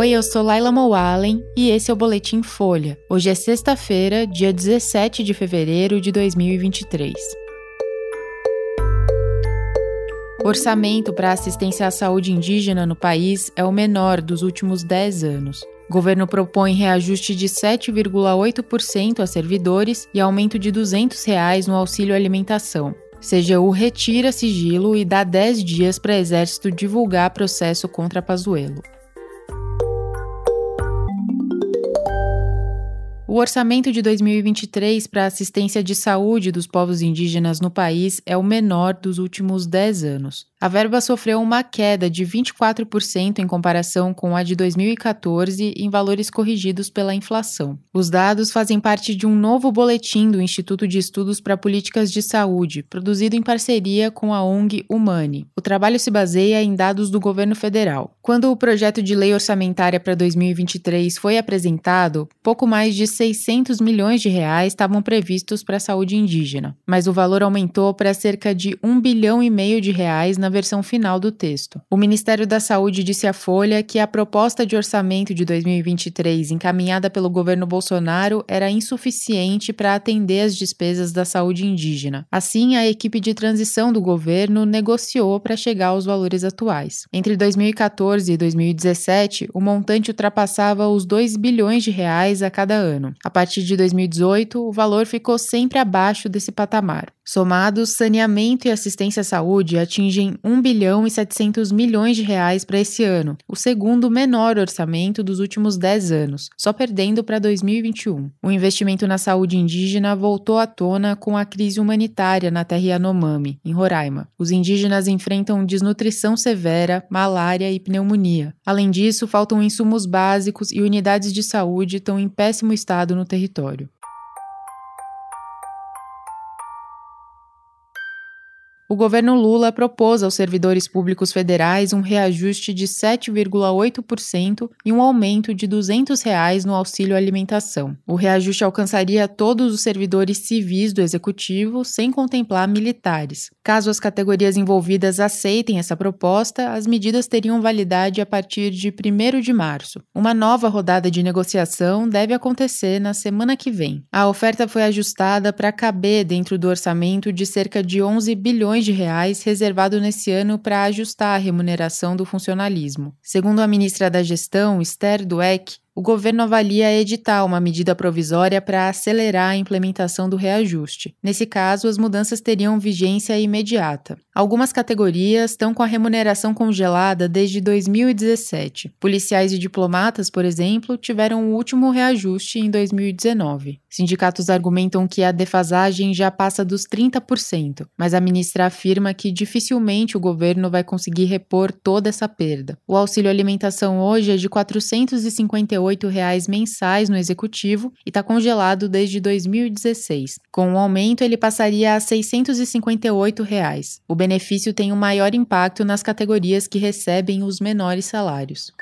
Oi, eu sou Laila Moalen e esse é o Boletim Folha. Hoje é sexta-feira, dia 17 de fevereiro de 2023. O orçamento para assistência à saúde indígena no país é o menor dos últimos 10 anos. O governo propõe reajuste de 7,8% a servidores e aumento de 200 reais no auxílio alimentação. CGU retira sigilo e dá 10 dias para Exército divulgar processo contra Pazuello. O orçamento de 2023 para assistência de saúde dos povos indígenas no país é o menor dos últimos 10 anos. A verba sofreu uma queda de 24% em comparação com a de 2014 em valores corrigidos pela inflação. Os dados fazem parte de um novo boletim do Instituto de Estudos para Políticas de Saúde, produzido em parceria com a ONG Humane. O trabalho se baseia em dados do governo federal. Quando o projeto de lei orçamentária para 2023 foi apresentado, pouco mais de 600 milhões de reais estavam previstos para a saúde indígena, mas o valor aumentou para cerca de 1 bilhão e meio de reais na versão final do texto. O Ministério da Saúde disse à Folha que a proposta de orçamento de 2023 encaminhada pelo governo Bolsonaro era insuficiente para atender as despesas da saúde indígena. Assim, a equipe de transição do governo negociou para chegar aos valores atuais. Entre 2014 e 2017, o montante ultrapassava os 2 bilhões de reais a cada ano. A partir de 2018, o valor ficou sempre abaixo desse patamar. Somados, saneamento e assistência à saúde atingem 1 bilhão e 700 milhões de reais para esse ano, o segundo menor orçamento dos últimos 10 anos, só perdendo para 2021. O investimento na saúde indígena voltou à tona com a crise humanitária na terra Yanomami, em Roraima. Os indígenas enfrentam desnutrição severa, malária e pneumonia. Além disso, faltam insumos básicos e unidades de saúde estão em péssimo estado no território. O governo Lula propôs aos servidores públicos federais um reajuste de 7,8% e um aumento de 200 reais no auxílio alimentação. O reajuste alcançaria todos os servidores civis do executivo, sem contemplar militares. Caso as categorias envolvidas aceitem essa proposta, as medidas teriam validade a partir de 1 de março. Uma nova rodada de negociação deve acontecer na semana que vem. A oferta foi ajustada para caber dentro do orçamento de cerca de 11 bilhões de reais reservado nesse ano para ajustar a remuneração do funcionalismo. Segundo a ministra da Gestão, Esther Dweck, o governo avalia editar uma medida provisória para acelerar a implementação do reajuste. Nesse caso, as mudanças teriam vigência imediata. Algumas categorias estão com a remuneração congelada desde 2017. Policiais e diplomatas, por exemplo, tiveram o último reajuste em 2019. Sindicatos argumentam que a defasagem já passa dos 30%, mas a ministra afirma que dificilmente o governo vai conseguir repor toda essa perda. O auxílio alimentação hoje é de R$ 458 reais mensais no executivo e está congelado desde 2016. Com o aumento, ele passaria a 658 reais. O benefício tem um maior impacto nas categorias que recebem os menores salários.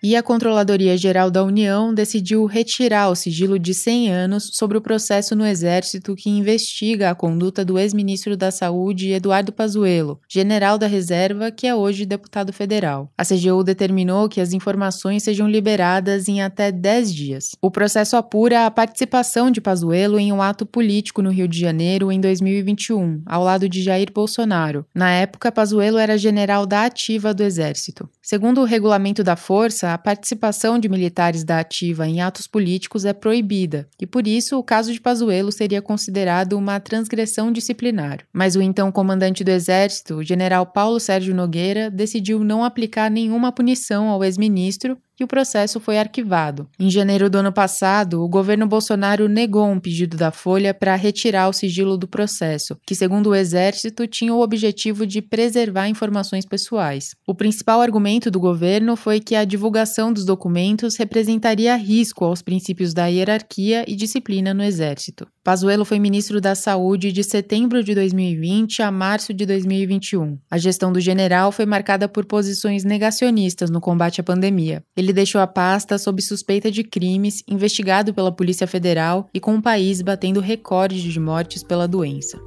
E a Controladoria Geral da União decidiu retirar o sigilo de 100 anos sobre o processo no Exército que investiga a conduta do ex-ministro da Saúde Eduardo Pazuello, general da reserva, que é hoje deputado federal. A CGU determinou que as informações sejam liberadas em até 10 dias. O processo apura a participação de Pazuello em um ato político no Rio de Janeiro em 2021, ao lado de Jair Bolsonaro. Na época, Pazuello era general da ativa do Exército. Segundo o regulamento da Força, a participação de militares da ativa em atos políticos é proibida, e por isso o caso de Pazuello seria considerado uma transgressão disciplinar. Mas o então comandante do Exército, o general Paulo Sérgio Nogueira, decidiu não aplicar nenhuma punição ao ex-ministro e o processo foi arquivado. Em janeiro do ano passado, o governo Bolsonaro negou um pedido da Folha para retirar o sigilo do processo, que, segundo o Exército, tinha o objetivo de preservar informações pessoais. O principal argumento do governo foi que a divulgação dos documentos representaria risco aos princípios da hierarquia e disciplina no Exército. Pazuello foi ministro da Saúde de setembro de 2020 a março de 2021. A gestão do general foi marcada por posições negacionistas no combate à pandemia. Ele ele deixou a pasta sob suspeita de crimes, investigado pela Polícia Federal e com o país batendo recordes de mortes pela doença.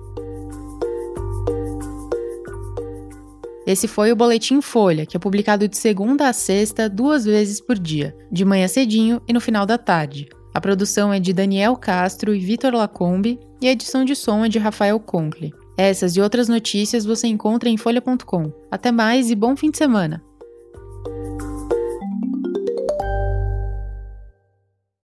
Esse foi o Boletim Folha, que é publicado de segunda a sexta, duas vezes por dia, de manhã cedinho e no final da tarde. A produção é de Daniel Castro e Vitor Lacombe e a edição de som é de Rafael Conkle. Essas e outras notícias você encontra em folha.com. Até mais e bom fim de semana!